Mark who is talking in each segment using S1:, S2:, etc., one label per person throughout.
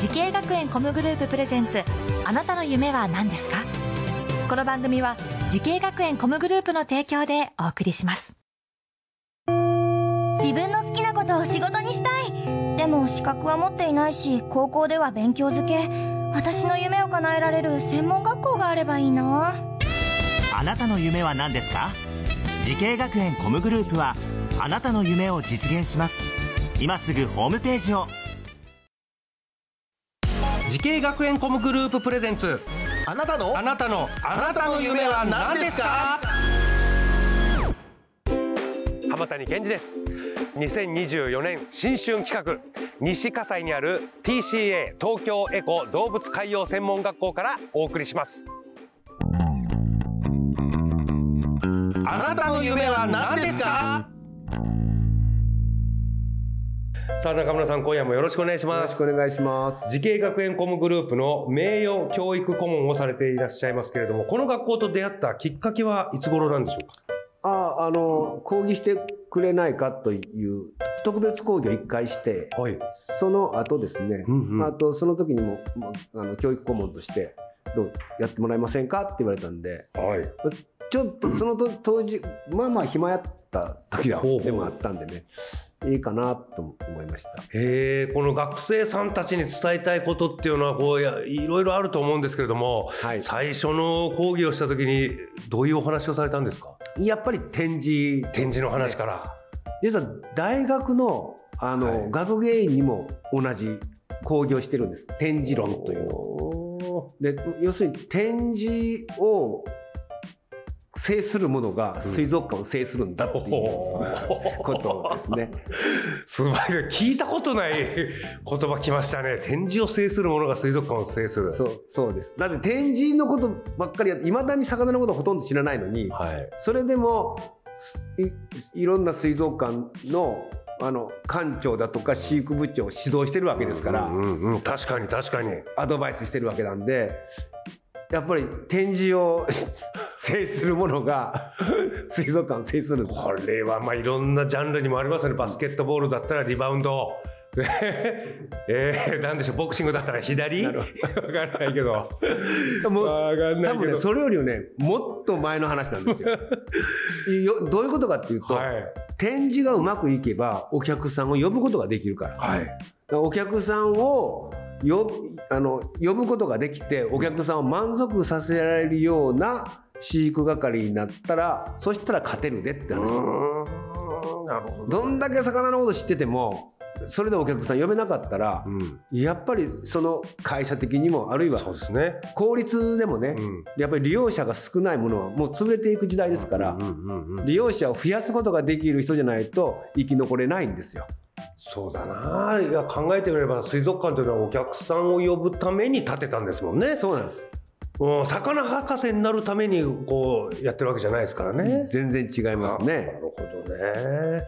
S1: 滋慶学園 COMグループプレゼンツあなたの夢は何ですか？この番組は滋慶学園 COMグループの提供でお送りします。
S2: 自分の好きなことを仕事にしたい。でも資格は持っていないし高校では勉強づけ。私の夢を叶えられる専門学校があればいいな。
S3: あなたの夢は何ですか？滋慶学園 COMグループはあなたの夢を実現します。今すぐホームページを
S4: 滋慶学園 COMグループプレゼンツ。
S5: あなたの？
S4: あなたのあなたの夢は何ですか？浜谷健司です。2024年新春企画。西葛西にある TCA 東京エコ動物海洋専門学校からお送りします。あなたの夢は何ですか？さあ中村さん今夜もよろしくお願いし
S6: よ
S4: ます。
S6: ろしくお願いします。
S4: 滋慶学園 COMグループの名誉教育顧問をされていらっしゃいますけれどもこの学校と出会ったきっかけはいつ頃なんでしょうか？
S6: あ、あの、講義してくれないかという特別講義を一回して、
S4: はい。
S6: その後ですね、
S4: うんうん。
S6: あとその時にも、まあの教育顧問として、どうやってもらえませんかって言われたんで、
S4: はい。
S6: ちょっとそのと当時、まあまあ暇やった時でもあったんでね、いいかなと思いました。
S4: へえこの学生さんたちに伝えたいことっていうのはこういやいろいろあると思うんですけれども、
S6: はい
S4: 最初の講義をした時にどういうお話をされたんですか？
S6: やっぱり展示、
S4: 展示の話から、
S6: 実は大学のあの、
S4: はい
S6: 学芸員にも同じ講義をしてるんです。展示論というのを。
S4: お
S6: で要するに展示を制するものが水族館を制するんだっていうことですね。
S4: すごい。聞いたことない言葉来ましたね。展示を制するものが水族館を制する。
S6: そうそうです。だって展示のことばっかりやいまだに魚のことほとんど知らないのに、
S4: はい。
S6: それでもいいろんな水族館のあの館長だとか飼育部長を指導してるわけですから、
S4: うんうんうん。確かに確かに。
S6: アドバイスしてるわけなんでやっぱり展示を 制するものが 水族館を制する。
S4: これはまあいろんなジャンルにもありますよね。バスケットボールだったらリバウンド。えー、なんでしょう。ボクシングだったら左？わからないけど。
S6: もう多分ねそれよりもねもっと前の話なんですよ。よどういうことかっていうと、
S4: はい。
S6: 展示がうまくいけばお客さんを呼ぶことができるから,、
S4: はい。
S6: お客さんをよあの呼ぶことができてお客さんを満足させられるような飼育係になったらそしたら勝てるでって話です。ど。んだけ魚のこと知っててもそれでお客さん呼べなかったら、
S4: うん。
S6: やっぱりその会社的にもあるいは
S4: そうですね。
S6: 効率でもね、
S4: うん。
S6: やっぱり利用者が少ないものはもう潰れていく時代ですから、利用者を増やすことができる人じゃないと生き残れないんですよ。
S4: そうだないや考えてみれば水族館というのはお客さんを呼ぶために建てたんですもんね
S6: そうなんです。
S4: うん魚博士になるためにこうやってるわけじゃないですからね、
S6: 全然違います
S4: な
S6: ね。
S4: るほどね。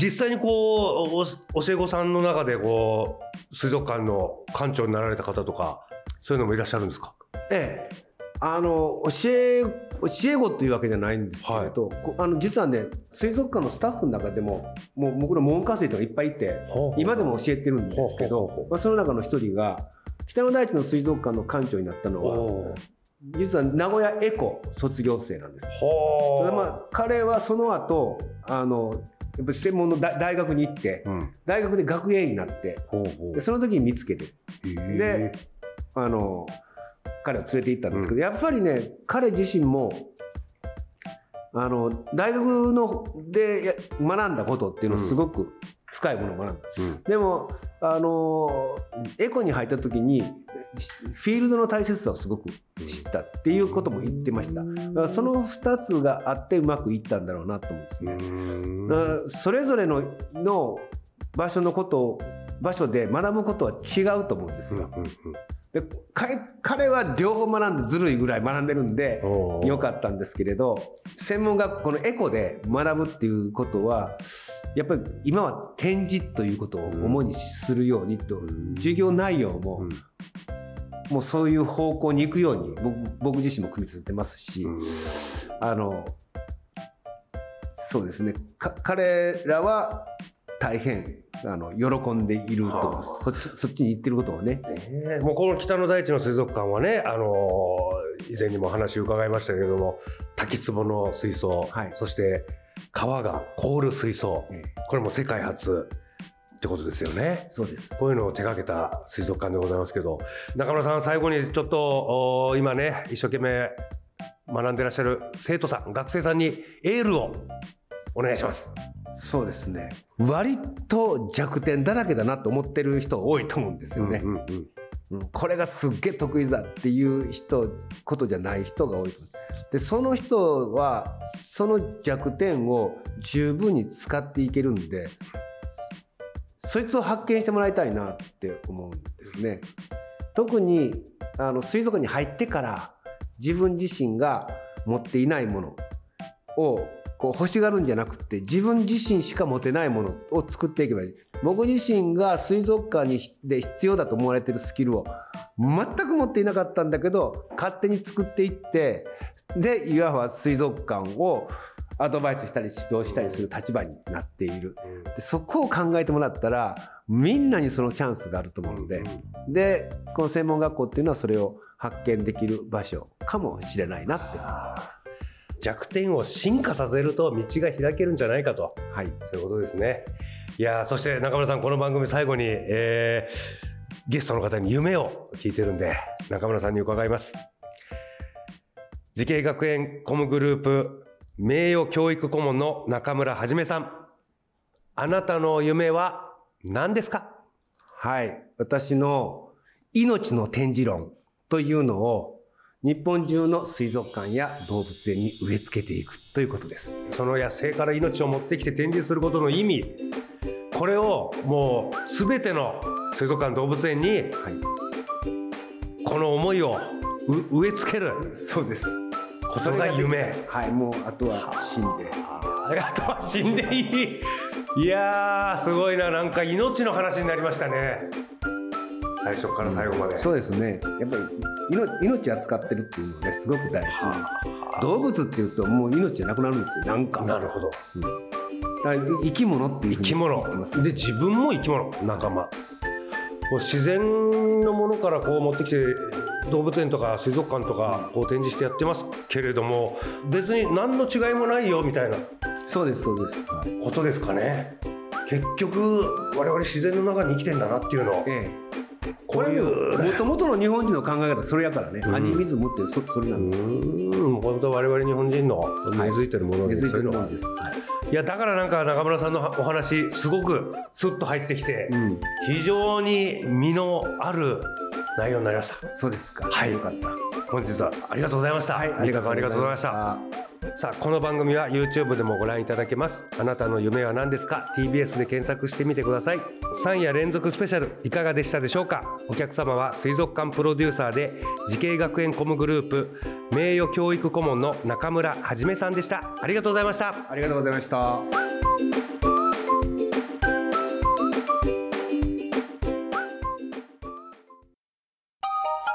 S4: 実際にこうお教え子さんの中でこう水族館の館長になられた方とかそういうのもいらっしゃるんですか？
S6: ええ。あの教え教え子というわけじゃないんですけれど、こあの実はね水族館のスタッフの中でももう僕の門下生とかいっぱいいて今でも教えてるんですけど、まあ、その中の一人が北の大地の水族館の館長になったのは
S4: お
S6: 実は名古屋エコ卒業生なんです。
S4: ほ
S6: ただまあ彼はその後あのやっぱ専門の大大学に行って、
S4: うん。
S6: 大学で学芸員になってでその時に見つけて。
S4: う。
S6: であの彼を連れて行ったんですけど、やっぱりね彼自身もあの大学のでや学んだことっていうのはすごく深いものを学んだ、
S4: うん。
S6: でもあのエコに入った時にフィールドの大切さをすごく知ったっていうことも言ってました。だその2つがあってうまくいったんだろうなと思うんですね、それぞれのの場所のことを場所で学ぶことは違うと思うんですよ。で彼彼は両方学んでずるいぐらい学んでるんでよかったんですけれど専門学校このエコで学ぶっていうことはやっぱり今は展示ということを主にするようにと、授業内容も、もうそういう方向に行くように僕僕自身も組み立ててますし、あのそうですね。か彼らは大変あの喜んでいると。思いますそっちそっちに行ってることをね。
S4: ねもうこの北の大地の水族館はね、あのー以前にも話伺いましたけれども滝壺の水槽、
S6: はい。
S4: そして川が凍る水槽、
S6: ええ。
S4: これも世界初ってことですよね。
S6: そうです。
S4: こういうのを手掛けた水族館でございますけど中村さん最後にちょっとお今ね一生懸命学んでらっしゃる生徒さん学生さんにエールをお願いします。
S6: そうですね。割と弱点だらけだなと思ってる人多いと思うんですよね、
S4: うんうん
S6: うん。これがすっげえ得意だっていう人ことじゃない人が多いでその人はその弱点を十分に使っていけるんでそいつを発見してもらいたいなって思うんですね。特にあの水族館に入ってから自分自身が持っていないものをこう欲しがるんじゃなくて自分自身しか持てないものを作っていけばいい僕自身が水族館にで必要だと思われてるスキルを全く持っていなかったんだけど勝手に作っていってでいわば水族館をアドバイスしたり指導したりする立場になっているでそこを考えてもらったらみんなにそのチャンスがあると思うのででこの専門学校っていうのはそれを発見できる場所かもしれないなって思います。
S4: 弱点を進化させると道が開けるんじゃないかと
S6: はい
S4: そういうことですね。いやーそして中村さんこの番組最後に、えーゲストの方に夢を聞いてるんで中村さんに伺います。滋慶学園 COMグループ名誉教育顧問の中村はじめさん。あなたの夢は何ですか？
S6: はい。私の命の展示論というのを日本中の水族館や動物園に植え付けていくということです。
S4: その野生から命を持ってきて展示することの意味これをもう全ての水族館動物園に
S6: はい。
S4: この思いをう植え付ける
S6: そうです。
S4: ことが夢。
S6: はい。もうあとは死んで。
S4: ありがとう死んでいいいやーすごいななんか命の話になりましたね最初から最後まで、
S6: そうですね。やっぱり命命扱ってるっていうのはね、すごく大事。動物っていうともう命じゃなくなるんですよ。なんか。
S4: なるほど
S6: だから生き物っていう
S4: 生き物。で自分も生き物仲間こう自然のものからこう持ってきて動物園とか水族館とかこう展示してやってますけれども別に何の違いもないよみたいな
S6: そうですそうです。
S4: ことですかね結局我々自然の中に生きてんだなっていうのを
S6: ええ。
S4: こういう
S6: もともとの日本人の考え方それやからね。アニミズムってそそれなんですよ。
S4: うん本当我々日本人の根付いてるもので、
S6: 根付いて
S4: そういうのは
S6: るもんです。はい
S4: いやだからなんか中村さんのお話すごくスッと入ってきて、
S6: うん。
S4: 非常に身のある内容になりました。
S6: そうですか。
S4: はい。
S6: よかった。
S4: 本日はありがとうございました、
S6: はい、
S4: ありがとうございました。
S6: た。
S4: さあこの番組は YouTube でもご覧いただけます。あなたの夢は何ですか？TBS で検索してみてください。3夜連続スペシャルいかがでしたでしょうか？お客様は水族館プロデューサーで滋慶学園 COMグループ名誉教育顧問の中村はじめさんでした。ありがとうございました。
S6: ありがとうございました。